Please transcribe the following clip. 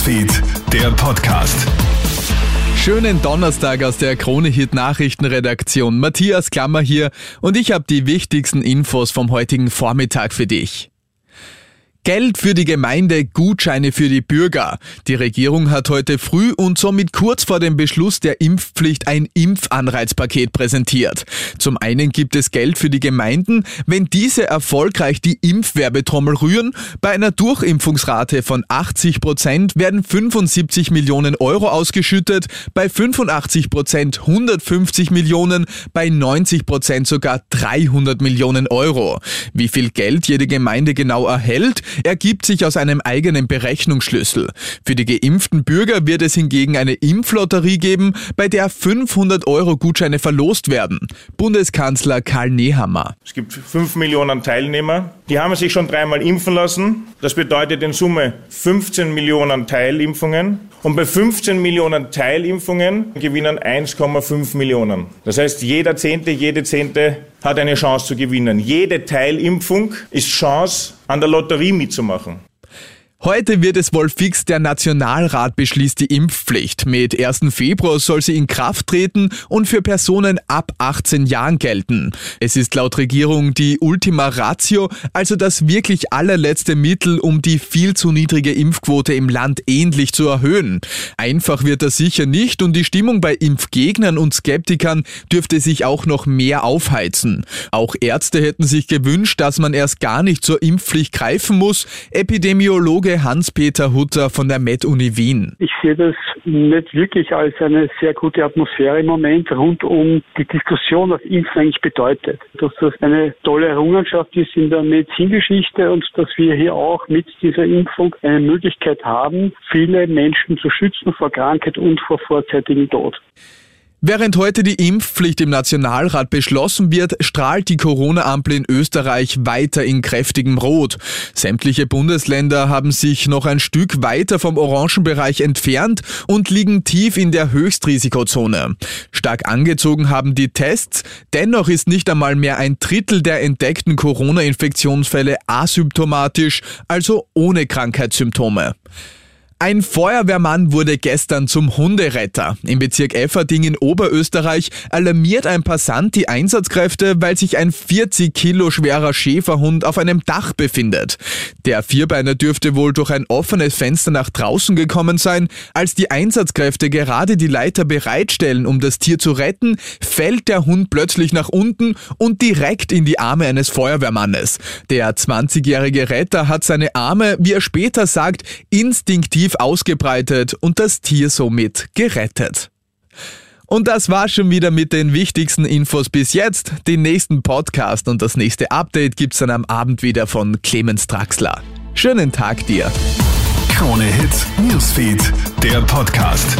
Newsfeed, der Podcast. Schönen Donnerstag aus der Krone-Hit Nachrichtenredaktion. Matthias Klammer hier und ich habe die wichtigsten Infos vom heutigen Vormittag für dich. Geld für die Gemeinde, Gutscheine für die Bürger. Die Regierung hat heute früh und somit kurz vor dem Beschluss der Impfpflicht ein Impfanreizpaket präsentiert. Zum einen gibt es Geld für die Gemeinden, wenn diese erfolgreich die Impfwerbetrommel rühren. Bei einer Durchimpfungsrate von 80 Prozent werden 75 Millionen Euro ausgeschüttet, bei 85 Prozent 150 Millionen, bei 90 Prozent sogar 300 Millionen Euro. Wie viel Geld jede Gemeinde genau erhält, ergibt sich aus einem eigenen Berechnungsschlüssel. Für die geimpften Bürger wird es hingegen eine Impflotterie geben, bei der 500 Euro Gutscheine verlost werden. Bundeskanzler Karl Nehammer. Es gibt 5 Millionen Teilnehmer. Die haben sich schon dreimal impfen lassen. Das bedeutet in Summe 15 Millionen Teilimpfungen. Und bei 15 Millionen Teilimpfungen gewinnen 1,5 Millionen. Das heißt, jeder Zehnte, jede Zehnte hat eine Chance zu gewinnen. Jede Teilimpfung ist Chance, an der Lotterie mitzumachen. Heute wird es wohl fix, der Nationalrat beschließt die Impfpflicht. Mit 1. Februar soll sie in Kraft treten und für Personen ab 18 Jahren gelten. Es ist laut Regierung die Ultima Ratio, also das wirklich allerletzte Mittel, um die viel zu niedrige Impfquote im Land ähnlich zu erhöhen. Einfach wird das sicher nicht und die Stimmung bei Impfgegnern und Skeptikern dürfte sich auch noch mehr aufheizen. Auch Ärzte hätten sich gewünscht, dass man erst gar nicht zur Impfpflicht greifen muss. Epidemiologe Virologe Hans-Peter Hutter von der Med-Uni Wien. Ich sehe das nicht wirklich als eine sehr gute Atmosphäre im Moment rund um die Diskussion, was Impfen eigentlich bedeutet. Dass das eine tolle Errungenschaft ist in der Medizingeschichte und dass wir hier auch mit dieser Impfung eine Möglichkeit haben, viele Menschen zu schützen vor Krankheit und vor vorzeitigem Tod. Während heute die Impfpflicht im Nationalrat beschlossen wird, strahlt die Corona-Ampel in Österreich weiter in kräftigem Rot. Sämtliche Bundesländer haben sich noch ein Stück weiter vom Orangenbereich entfernt und liegen tief in der Höchstrisikozone. Stark angezogen haben die Tests, dennoch ist nicht einmal mehr ein Drittel der entdeckten Corona-Infektionsfälle asymptomatisch, also ohne Krankheitssymptome. Ein Feuerwehrmann wurde gestern zum Hunderetter. Im Bezirk Efferding in Oberösterreich alarmiert ein Passant die Einsatzkräfte, weil sich ein 40 Kilo schwerer Schäferhund auf einem Dach befindet. Der Vierbeiner dürfte wohl durch ein offenes Fenster nach draußen gekommen sein. Als die Einsatzkräfte gerade die Leiter bereitstellen, um das Tier zu retten, fällt der Hund plötzlich nach unten und direkt in die Arme eines Feuerwehrmannes. Der 20-jährige Retter hat seine Arme, wie er später sagt, instinktiv massiv ausgebreitet und das Tier somit gerettet. Und das war schon wieder mit den wichtigsten Infos bis jetzt. Den nächsten Podcast und das nächste Update gibt's dann am Abend wieder von Clemens Draxler. Schönen Tag dir. Krone Hits, Newsfeed, der Podcast.